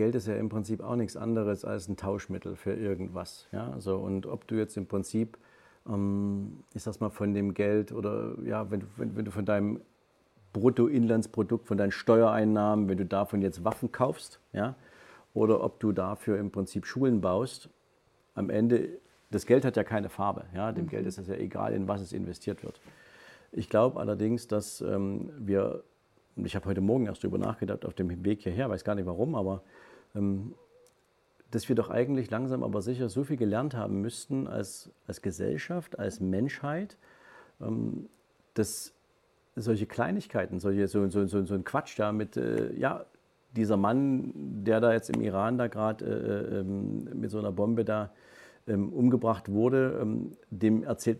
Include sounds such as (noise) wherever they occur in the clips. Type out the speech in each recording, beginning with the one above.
Geld ist ja im Prinzip auch nichts anderes als ein Tauschmittel für irgendwas. Ja? So, und ob du jetzt im Prinzip, ähm, ich sag's mal, von dem Geld oder ja, wenn du, wenn, wenn du von deinem Bruttoinlandsprodukt, von deinen Steuereinnahmen, wenn du davon jetzt Waffen kaufst, ja, oder ob du dafür im Prinzip Schulen baust, am Ende, das Geld hat ja keine Farbe. Ja? Dem mhm. Geld ist es ja egal, in was es investiert wird. Ich glaube allerdings, dass ähm, wir und ich habe heute Morgen erst darüber nachgedacht, auf dem Weg hierher, weiß gar nicht warum, aber dass wir doch eigentlich langsam aber sicher so viel gelernt haben müssten als, als Gesellschaft, als Menschheit, ähm, dass solche Kleinigkeiten, solche, so, so, so, so ein Quatsch da mit, äh, ja, dieser Mann, der da jetzt im Iran da gerade äh, äh, ähm, mit so einer Bombe da ähm, umgebracht wurde, ähm, dem erzählt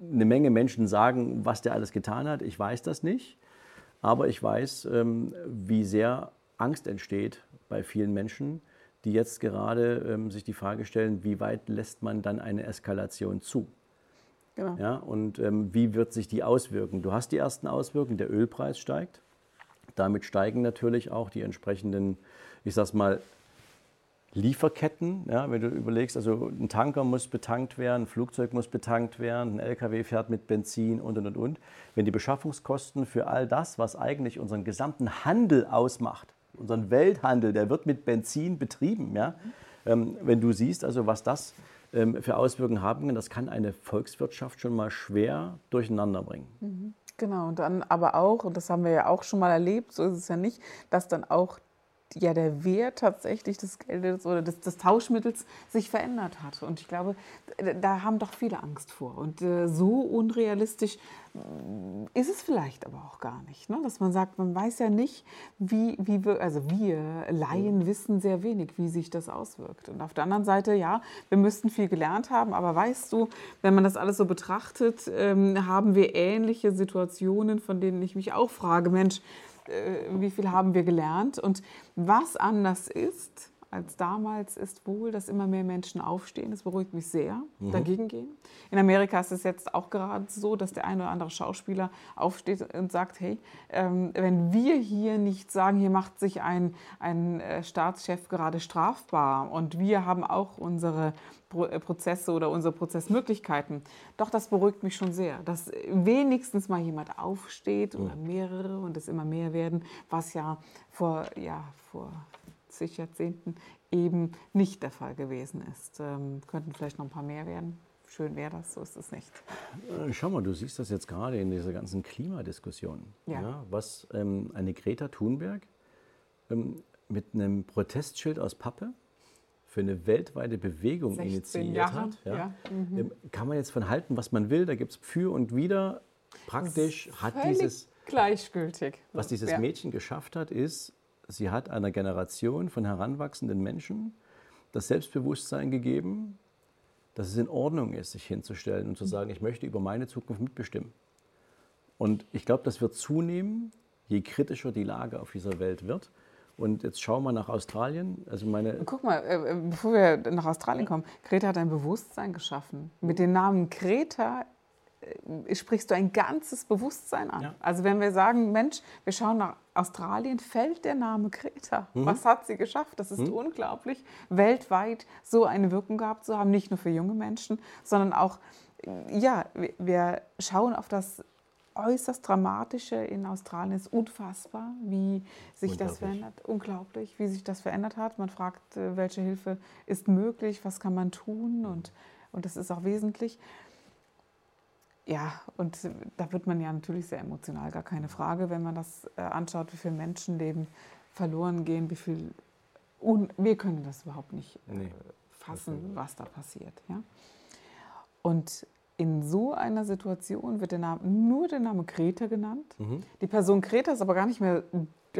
eine Menge Menschen sagen, was der alles getan hat. Ich weiß das nicht. Aber ich weiß, ähm, wie sehr Angst entsteht bei vielen Menschen, die jetzt gerade ähm, sich die Frage stellen, wie weit lässt man dann eine Eskalation zu? Genau. Ja, und ähm, wie wird sich die auswirken? Du hast die ersten Auswirkungen, der Ölpreis steigt. Damit steigen natürlich auch die entsprechenden, ich sag's mal, Lieferketten, ja, wenn du überlegst, also ein Tanker muss betankt werden, ein Flugzeug muss betankt werden, ein LKW fährt mit Benzin und und und und. Wenn die Beschaffungskosten für all das, was eigentlich unseren gesamten Handel ausmacht, unseren Welthandel, der wird mit Benzin betrieben, ja, ähm, wenn du siehst, also was das ähm, für Auswirkungen haben kann, das kann eine Volkswirtschaft schon mal schwer durcheinander bringen. Mhm. Genau, und dann aber auch, und das haben wir ja auch schon mal erlebt, so ist es ja nicht, dass dann auch ja der Wert tatsächlich des Geldes oder des, des, Tauschmittels sich verändert hat. Und ich glaube, da haben doch viele Angst vor. Und äh, so unrealistisch äh, ist es vielleicht aber auch gar nicht. Ne? Dass man sagt, man weiß ja nicht, wie, wie wir, also wir Laien wissen sehr wenig, wie sich das auswirkt. Und auf der anderen Seite, ja, wir müssten viel gelernt haben, aber weißt du, wenn man das alles so betrachtet, ähm, haben wir ähnliche Situationen, von denen ich mich auch frage, Mensch, wie viel haben wir gelernt. Und was anders ist als damals, ist wohl, dass immer mehr Menschen aufstehen. Das beruhigt mich sehr, mhm. dagegen gehen. In Amerika ist es jetzt auch gerade so, dass der eine oder andere Schauspieler aufsteht und sagt, hey, ähm, wenn wir hier nicht sagen, hier macht sich ein, ein äh, Staatschef gerade strafbar und wir haben auch unsere äh, Prozesse oder unsere Prozessmöglichkeiten. Doch das beruhigt mich schon sehr, dass wenigstens mal jemand aufsteht oder mehrere und es immer mehr werden, was ja vor, ja, vor zig Jahrzehnten eben nicht der Fall gewesen ist. Ähm, könnten vielleicht noch ein paar mehr werden. Schön wäre das, so ist es nicht. Äh, schau mal, du siehst das jetzt gerade in dieser ganzen Klimadiskussion. Ja. ja was ähm, eine Greta Thunberg ähm, mit einem Protestschild aus Pappe für eine weltweite Bewegung initiiert Jahre, hat. Ja. ja. Mhm. Ähm, kann man jetzt von halten, was man will. Da gibt es für und wider. Praktisch hat dieses. Gleichgültig. Was dieses ja. Mädchen geschafft hat, ist, sie hat einer Generation von heranwachsenden Menschen das Selbstbewusstsein gegeben, dass es in Ordnung ist, sich hinzustellen und zu sagen, ich möchte über meine Zukunft mitbestimmen. Und ich glaube, das wird zunehmen, je kritischer die Lage auf dieser Welt wird. Und jetzt schauen wir nach Australien. Also meine Guck mal, äh, äh, bevor wir nach Australien kommen, Greta hat ein Bewusstsein geschaffen. Mit dem Namen Greta sprichst du ein ganzes Bewusstsein an. Ja. Also wenn wir sagen, Mensch, wir schauen nach Australien, fällt der Name Greta. Mhm. Was hat sie geschafft? Das ist mhm. unglaublich, weltweit so eine Wirkung gehabt zu haben, nicht nur für junge Menschen, sondern auch, ja, wir schauen auf das äußerst Dramatische in Australien. Es ist unfassbar, wie sich das verändert. Unglaublich, wie sich das verändert hat. Man fragt, äh, welche Hilfe ist möglich, was kann man tun und, und das ist auch wesentlich. Ja, und da wird man ja natürlich sehr emotional, gar keine Frage, wenn man das äh, anschaut, wie viele Menschenleben verloren gehen, wie viel. Un wir können das überhaupt nicht äh, nee, fassen, was da passiert. Ja? Und in so einer Situation wird der Name, nur der Name Greta genannt. Mhm. Die Person Greta ist aber gar nicht mehr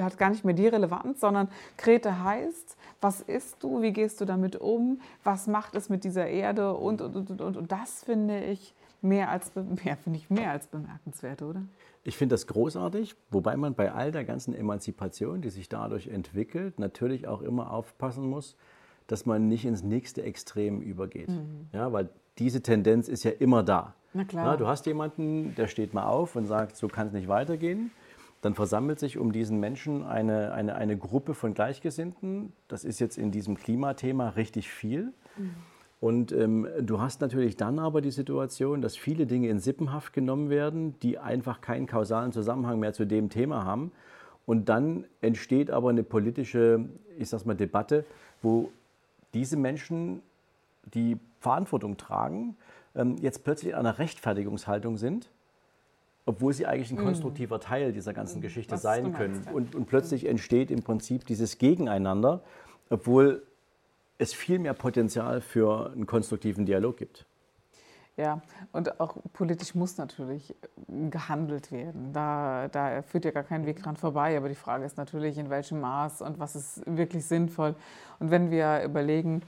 hat gar nicht mehr die Relevanz, sondern Grete heißt, was isst du, wie gehst du damit um, was macht es mit dieser Erde und, und, und, und, und das finde ich mehr als, (laughs) mehr, finde ich mehr als bemerkenswert, oder? Ich finde das großartig, wobei man bei all der ganzen Emanzipation, die sich dadurch entwickelt, natürlich auch immer aufpassen muss, dass man nicht ins nächste Extrem übergeht. Mhm. Ja, weil diese Tendenz ist ja immer da. Na klar. Ja, du hast jemanden, der steht mal auf und sagt, so kann es nicht weitergehen. Dann versammelt sich um diesen Menschen eine, eine, eine Gruppe von Gleichgesinnten. Das ist jetzt in diesem Klimathema richtig viel. Mhm. Und ähm, du hast natürlich dann aber die Situation, dass viele Dinge in Sippenhaft genommen werden, die einfach keinen kausalen Zusammenhang mehr zu dem Thema haben. Und dann entsteht aber eine politische, ich sag's mal, Debatte, wo diese Menschen, die Verantwortung tragen, ähm, jetzt plötzlich in einer Rechtfertigungshaltung sind, obwohl sie eigentlich ein mhm. konstruktiver Teil dieser ganzen mhm. Geschichte Was sein können. Und, und plötzlich entsteht im Prinzip dieses Gegeneinander, obwohl es viel mehr Potenzial für einen konstruktiven Dialog gibt. Ja, und auch politisch muss natürlich gehandelt werden. Da, da führt ja gar kein Weg dran vorbei. Aber die Frage ist natürlich, in welchem Maß und was ist wirklich sinnvoll. Und wenn wir überlegen,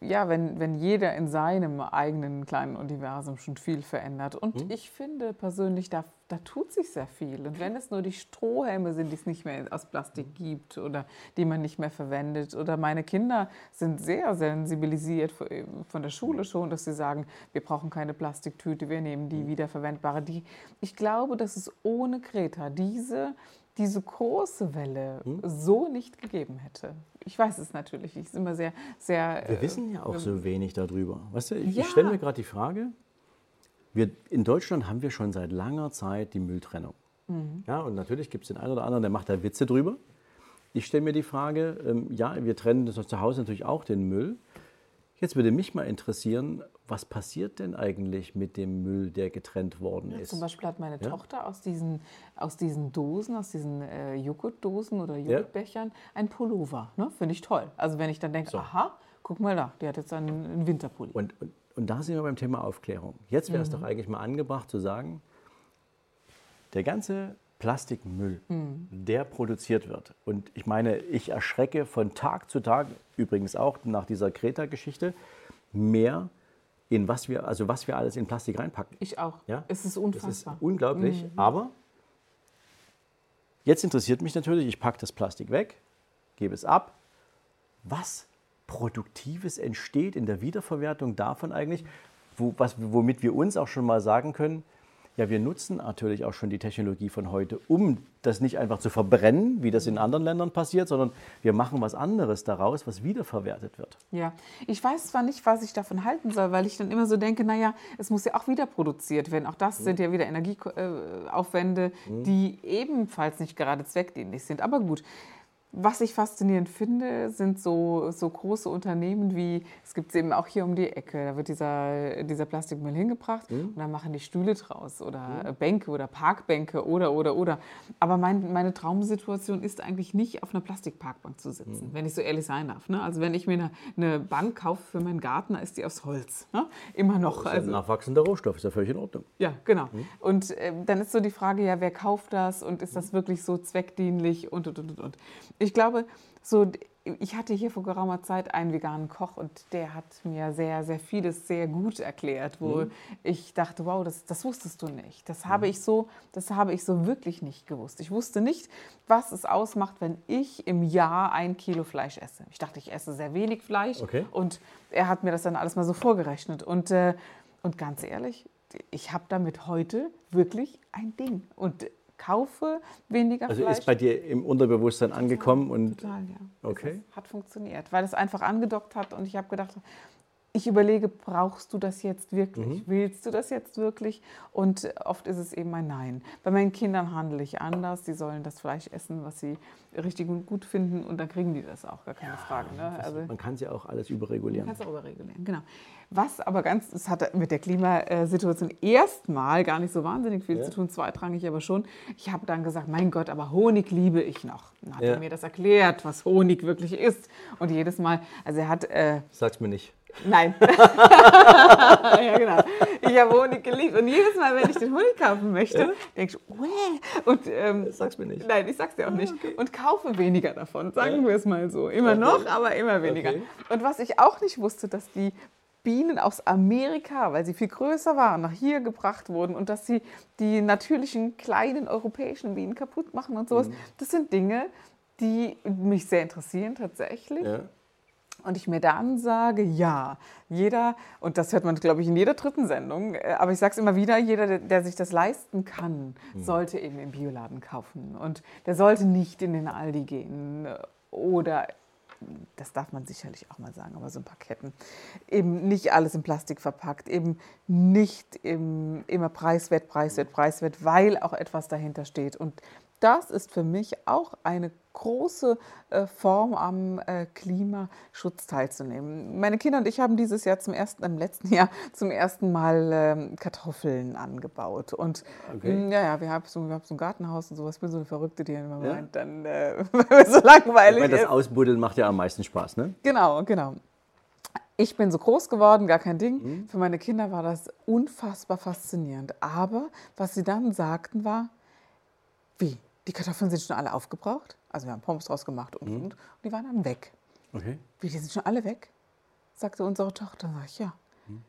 ja, wenn, wenn jeder in seinem eigenen kleinen Universum schon viel verändert. Und mhm. ich finde persönlich, da, da tut sich sehr viel. Und wenn es nur die Strohhelme sind, die es nicht mehr aus Plastik gibt oder die man nicht mehr verwendet. Oder meine Kinder sind sehr sensibilisiert von der Schule schon, dass sie sagen, wir brauchen keine Plastiktüte, wir nehmen die mhm. wiederverwendbare. Die, ich glaube, dass es ohne Greta diese diese große Welle hm? so nicht gegeben hätte. Ich weiß es natürlich, ich bin immer sehr, sehr. Wir äh, wissen ja auch äh, so wenig darüber. Weißt du, ich, ja. ich stelle mir gerade die Frage: wir, In Deutschland haben wir schon seit langer Zeit die Mülltrennung. Mhm. Ja, und natürlich gibt es den einen oder anderen, der macht da Witze drüber. Ich stelle mir die Frage: ähm, Ja, wir trennen das zu Hause natürlich auch den Müll. Jetzt würde mich mal interessieren, was passiert denn eigentlich mit dem Müll, der getrennt worden ist? zum Beispiel hat meine ja? Tochter aus diesen, aus diesen Dosen, aus diesen äh, Joghurtdosen oder Joghurtbechern ja? ein Pullover. Ne? Finde ich toll. Also wenn ich dann denke, so. aha, guck mal da, die hat jetzt einen, einen Winterpulli. Und, und, und, da sind wir beim Thema Aufklärung. Jetzt wäre es mhm. doch eigentlich mal angebracht zu sagen, der ganze Plastikmüll, mhm. der produziert wird. Und ich meine, ich erschrecke von Tag zu Tag, übrigens auch nach dieser Kreta-Geschichte, mehr in was wir, also was wir alles in Plastik reinpacken. Ich auch. Ja? Es ist unfassbar. Das ist unglaublich. Mhm. Aber jetzt interessiert mich natürlich, ich packe das Plastik weg, gebe es ab. Was Produktives entsteht in der Wiederverwertung davon eigentlich, wo, was, womit wir uns auch schon mal sagen können, ja, wir nutzen natürlich auch schon die Technologie von heute, um das nicht einfach zu verbrennen, wie das in anderen Ländern passiert, sondern wir machen was anderes daraus, was wiederverwertet wird. Ja, ich weiß zwar nicht, was ich davon halten soll, weil ich dann immer so denke, naja, es muss ja auch wieder produziert werden. Auch das mhm. sind ja wieder Energieaufwände, mhm. die ebenfalls nicht gerade zweckdienlich sind. Aber gut, was ich faszinierend finde, sind so, so große Unternehmen wie, es gibt es eben auch hier um die Ecke, da wird dieser, dieser Plastikmüll hingebracht mhm. und dann machen die Stühle draus oder mhm. Bänke oder Parkbänke oder, oder, oder. Aber mein, meine Traumsituation ist eigentlich nicht auf einer Plastikparkbank zu sitzen, mhm. wenn ich so ehrlich sein darf. Ne? Also wenn ich mir eine, eine, Bank kaufe für meinen Garten, ist die aus Holz. Ne? Immer noch. Das ist also, ein nachwachsender Rohstoff, ist ja völlig in Ordnung. Ja, genau. Mhm. Und äh, dann ist so die Frage, ja, wer kauft das und ist das mhm. wirklich so zweckdienlich und, und, und, und ich glaube, so, ich hatte hier vor geraumer Zeit einen veganen Koch und der hat mir sehr, sehr vieles sehr gut erklärt, wo mhm. ich dachte, wow, das, das wusstest du nicht. Das habe mhm. ich so, das habe ich so wirklich nicht gewusst. Ich wusste nicht, was es ausmacht, wenn ich im Jahr ein Kilo Fleisch esse. Ich dachte, ich esse sehr wenig Fleisch okay. und er hat mir das dann alles mal so vorgerechnet. Und, äh, und ganz ehrlich, ich habe damit heute wirklich ein Ding. Und kaufe weniger also Fleisch. Also ist bei dir im Unterbewusstsein total, angekommen und total, ja. Okay. hat funktioniert, weil es einfach angedockt hat und ich habe gedacht, ich überlege, brauchst du das jetzt wirklich? Mhm. Willst du das jetzt wirklich? Und oft ist es eben ein Nein. Bei meinen Kindern handle ich anders. Sie sollen das Fleisch essen, was sie richtig und gut finden und dann kriegen die das auch, gar keine ja, Frage. Ne? Also, man kann es ja auch alles überregulieren. Man kann es auch überregulieren, genau. Was aber ganz, es hat mit der Klimasituation erstmal gar nicht so wahnsinnig viel ja. zu tun, zweitrangig aber schon. Ich habe dann gesagt, mein Gott, aber Honig liebe ich noch. Dann hat ja. er mir das erklärt, was Honig wirklich ist. Und jedes Mal, also er hat... Äh, Sag's mir nicht. Nein. (laughs) ja, genau. ich habe Honig geliebt. Und jedes Mal, wenn ich den Honig kaufen möchte, ja? denke ich, Wäh! und ähm, sag's mir nicht. Nein, ich sag's dir auch nicht. Okay. Und kaufe weniger davon, sagen ja. wir es mal so. Immer okay. noch, aber immer weniger. Okay. Und was ich auch nicht wusste, dass die Bienen aus Amerika, weil sie viel größer waren, nach hier gebracht wurden und dass sie die natürlichen kleinen europäischen Bienen kaputt machen und sowas. Mhm. Das sind Dinge, die mich sehr interessieren tatsächlich. Ja. Und ich mir dann sage, ja, jeder, und das hört man, glaube ich, in jeder dritten Sendung, äh, aber ich sage es immer wieder, jeder, der, der, sich das leisten kann, mhm. sollte eben im Bioladen kaufen. Und der sollte nicht in den Aldi gehen oder das darf man sicherlich auch mal sagen, aber so ein paar Ketten, eben nicht alles in Plastik verpackt, eben nicht im, immer preiswert, preiswert, preiswert, weil auch etwas dahinter steht. Und das ist für mich auch eine große äh, Form am äh, Klimaschutz teilzunehmen. Meine Kinder und ich haben dieses Jahr zum ersten, im letzten (laughs) Jahr zum ersten Mal ähm, Kartoffeln angebaut. Und okay. mh, mm, ja, ja, wir haben so, wir haben so ein Gartenhaus und sowas. Ich bin so eine Verrückte, die immer ja? meint, dann äh, (laughs) so langweilig. Ich meine, das Ausbuddeln macht ja am meisten Spaß, ne? Genau, genau. Ich bin so groß geworden, gar kein Ding. Mhm. Für meine Kinder war das unfassbar faszinierend. Aber was sie dann sagten war, wie? Die Kartoffeln sind schon alle aufgebraucht? Also wir haben Pommes draus gemacht und, mhm. und, und die waren dann weg. Okay. Wie, die sind schon alle weg? Sagte unsere Tochter. Sag ich, ja.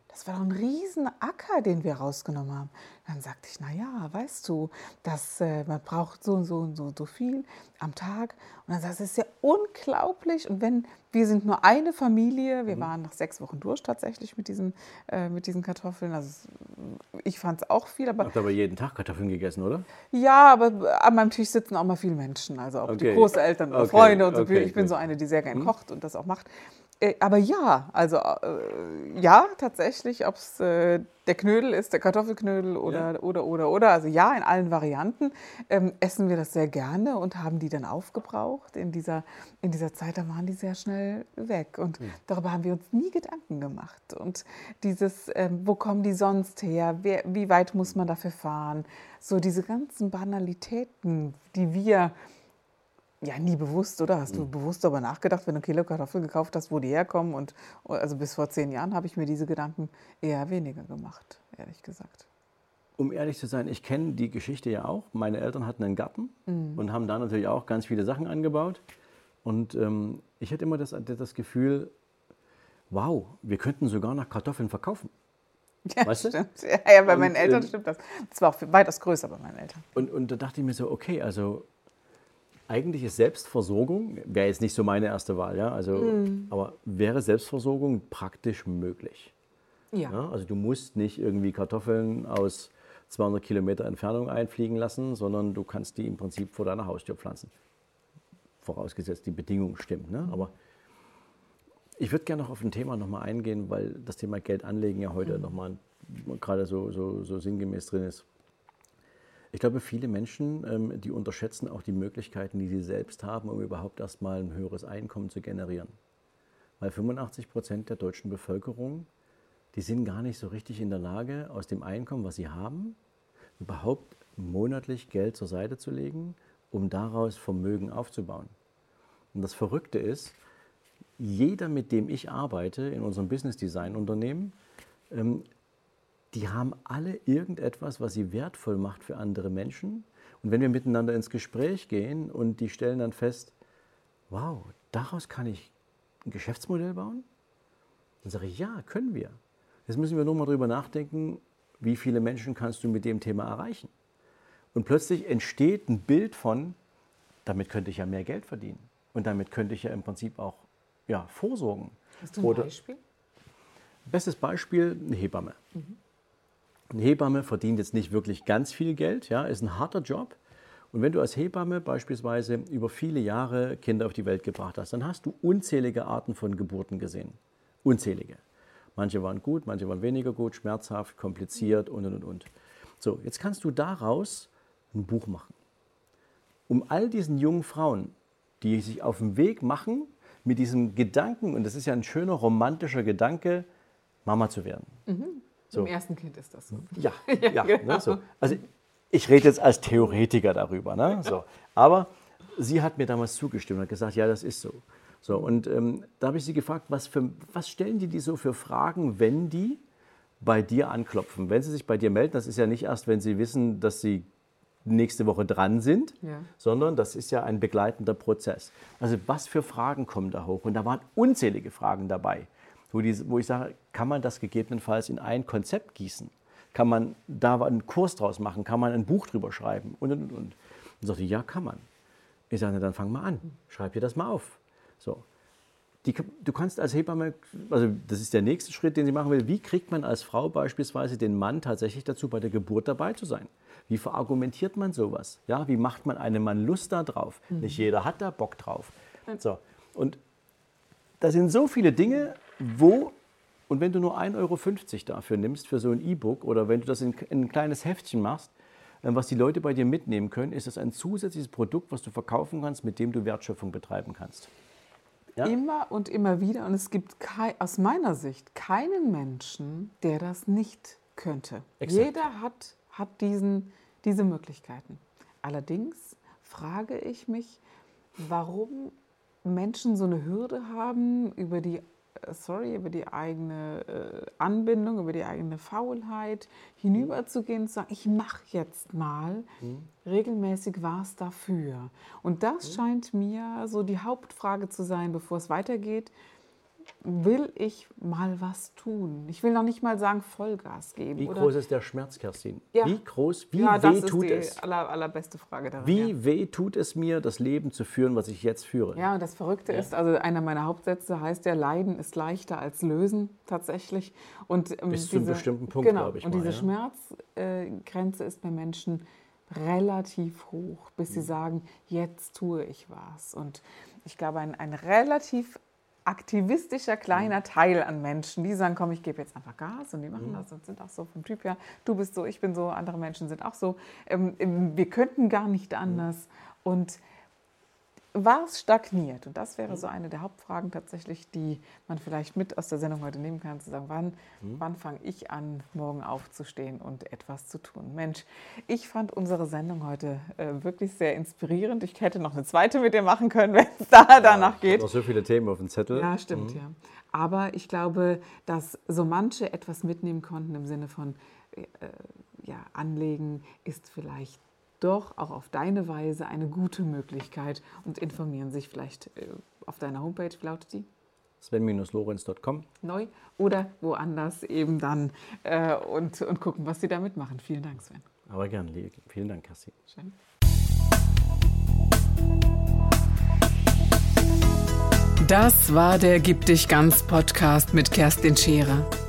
Das war doch ein Riesenacker, den wir rausgenommen haben. Dann sagte ich, na ja, weißt du, dass äh, man braucht so und so und so, so viel am Tag. Und dann sagte es ist ja unglaublich. Und wenn wir sind nur eine Familie, wir mhm. waren nach sechs Wochen durch tatsächlich mit diesen, äh, mit diesen Kartoffeln. Also ich fand es auch viel. Aber Habt aber jeden Tag Kartoffeln gegessen, oder? Ja, aber an meinem Tisch sitzen auch mal viele Menschen. Also auch okay. die Großeltern oder okay. Freunde und so. Okay, ich bin so eine, die sehr gern mhm. kocht und das auch macht. Äh, aber ja, also äh, ja, tatsächlich, ob es äh, der Knödel ist, der Kartoffelknödel oder, ja. oder, oder, oder, also ja, in allen Varianten ähm, essen wir das sehr gerne und haben die dann aufgebraucht. In dieser, in dieser Zeit, da waren die sehr schnell weg und mhm. darüber haben wir uns nie Gedanken gemacht. Und dieses, ähm, wo kommen die sonst her, Wer, wie weit muss man dafür fahren, so diese ganzen Banalitäten, die wir ja, nie bewusst, oder? Hast du mhm. bewusst darüber nachgedacht, wenn du Kilo Kartoffeln gekauft hast, wo die herkommen? Und also bis vor zehn Jahren habe ich mir diese Gedanken eher weniger gemacht, ehrlich gesagt. Um ehrlich zu sein, ich kenne die Geschichte ja auch. Meine Eltern hatten einen Garten mhm. und haben da natürlich auch ganz viele Sachen angebaut. Und ähm, ich hatte immer das, das Gefühl, wow, wir könnten sogar nach Kartoffeln verkaufen. (laughs) Ja, weißt du? stimmt. Ja, ja bei und, meinen Eltern ähm, stimmt das. Das war auch weitaus größer bei meinen Eltern. Und, und da dachte ich mir so, okay, also eigentlich ist Selbstversorgung, wäre jetzt nicht so meine erste Wahl, ja, also, mm. aber wäre Selbstversorgung praktisch möglich? Ja. ja. Also du musst nicht irgendwie Kartoffeln aus 200 Kilometer Entfernung einfliegen lassen, sondern du kannst die im Prinzip vor deiner Haustür pflanzen. Vorausgesetzt, die Bedingung stimmt. Ne? Aber ich würde gerne noch auf ein Thema nochmal eingehen, weil das Thema Geld anlegen ja heute mhm. nochmal gerade so, so, so sinngemäß drin ist. Ich glaube, viele Menschen, ähm, die unterschätzen auch die Möglichkeiten, die sie selbst haben, um überhaupt erstmal ein höheres Einkommen zu generieren. Weil 85 Prozent der deutschen Bevölkerung, die sind gar nicht so richtig in der Lage, aus dem Einkommen, was sie haben, überhaupt monatlich Geld zur Seite zu legen, um daraus Vermögen aufzubauen. Und das Verrückte ist, jeder, mit dem ich arbeite in unserem Business Design Unternehmen, ähm, die haben alle irgendetwas, was sie wertvoll macht für andere Menschen. Und wenn wir miteinander ins Gespräch gehen und die stellen dann fest, wow, daraus kann ich ein Geschäftsmodell bauen, dann sage ich, ja, können wir. Jetzt müssen wir nur mal drüber nachdenken, wie viele Menschen kannst du mit dem Thema erreichen. Und plötzlich entsteht ein Bild von, damit könnte ich ja mehr Geld verdienen. Und damit könnte ich ja im Prinzip auch ja, vorsorgen. Hast du ein Oder, Beispiel? Bestes Beispiel, eine Hebamme. Mhm. Eine Hebamme verdient jetzt nicht wirklich ganz viel Geld, ja, ist ein harter Job. Und wenn du als Hebamme beispielsweise über viele Jahre Kinder auf die Welt gebracht hast, dann hast du unzählige Arten von Geburten gesehen. Unzählige. Manche waren gut, manche waren weniger gut, schmerzhaft, kompliziert und, und, und. So, jetzt kannst du daraus ein Buch machen. Um all diesen jungen Frauen, die sich auf den Weg machen, mit diesem Gedanken, und das ist ja ein schöner romantischer Gedanke, Mama zu werden. Mhm. So. Im ersten Kind ist das so. (laughs) (laughs) Ja, ja, ja genau. ne, so. Also ich rede jetzt als Theoretiker darüber. Ne? So. Aber sie hat mir damals zugestimmt und hat gesagt, ja, das ist so. So, und ähm, da habe ich sie gefragt, was, für, was stellen die die so für Fragen, wenn die bei dir anklopfen. Wenn sie sich bei dir melden, das ist ja nicht erst, wenn sie wissen, dass sie nächste Woche dran sind, Ja. sondern das ist ja ein begleitender Prozess. Also was für Fragen kommen da hoch? Und da waren unzählige Fragen dabei, wo, die, wo ich sage, kann man das gegebenenfalls in ein Konzept gießen? Kann man da einen Kurs draus machen? Kann man ein Buch drüber schreiben? Und, und, und. Und dann sagte ich, ja, kann man. Ich sage, na, dann fang mal an. Schreib dir das mal auf. So. Die, du kannst als Hebamme, also das ist der nächste Schritt, den sie machen will, wie kriegt man als Frau beispielsweise den Mann tatsächlich dazu, bei der Geburt dabei zu sein? Wie verargumentiert man sowas? Ja, wie macht man einem Mann Lust da drauf? Nicht jeder hat da Bock drauf. So. Und da sind so viele Dinge, wo, und wenn du nur 1,50 Euro dafür nimmst, für so ein E-Book, oder wenn du das in, in ein kleines Heftchen machst, äh, was die Leute bei dir mitnehmen können, ist das ein zusätzliches Produkt, was du verkaufen kannst, mit dem du Wertschöpfung betreiben kannst. Ja? Immer und immer wieder. Und es gibt kei- aus meiner Sicht keinen Menschen, der das nicht könnte. Exakt. Jeder hat, hat diesen, diese Möglichkeiten. Allerdings frage ich mich, warum Menschen so eine Hürde haben über die, sorry, über die eigene äh, Anbindung, über die eigene Faulheit hinüberzugehen und zu sagen, ich mache jetzt mal regelmäßig was dafür. Und das scheint mir so die Hauptfrage zu sein, bevor es weitergeht. Will ich mal was tun? Ich will noch nicht mal sagen Vollgas geben. Wie oder- groß ist der Schmerz, Kerstin? Ja. Wie groß, wie ja, das weh ist tut die es? aller, allerbeste Frage daran. Wie ja. weh tut es mir, das Leben zu führen, was ich jetzt führe? Ja, das Verrückte ist, also einer meiner Hauptsätze heißt ja, Leiden ist leichter als Lösen tatsächlich. Und, ähm, Bis zu einem bestimmten Punkt, genau, glaube ich Und mal, diese. Schmerzgrenze ist bei Menschen relativ hoch, bis sie sagen, jetzt tue ich was. Und ich glaube, ein, ein relativ aktivistischer kleiner Teil an Menschen, die sagen, komm, ich gebe jetzt einfach Gas und die machen das und sind auch so vom Typ her. Du bist so, ich bin so, andere Menschen sind auch so. Ähm, ähm, wir könnten gar nicht anders. Und war es stagniert? Und das wäre so eine der Hauptfragen tatsächlich, die man vielleicht mit aus der Sendung heute nehmen kann, zu sagen, wann, wann fange ich an, morgen aufzustehen und etwas zu tun? Mensch, ich fand unsere Sendung heute äh, wirklich sehr inspirierend. Ich hätte noch eine zweite mit dir machen können, (laughs) wenn es da danach Ich geht. habe noch so viele Themen auf dem Zettel. Ja, stimmt, ja. Aber ich glaube, dass so manche etwas mitnehmen konnten im Sinne von äh, ja, Anlegen ist vielleicht doch auch auf deine Weise eine gute Möglichkeit und informieren sich vielleicht äh, auf deiner Homepage, wie lautet die? Sven-lorenz.com. Neu oder woanders eben dann äh, und, und gucken, was sie damit machen. Vielen Dank, Sven. Aber gern, lieb. vielen Dank, Kerstin. Schön. Das war der Gib dich ganz Podcast mit Kerstin Scherer.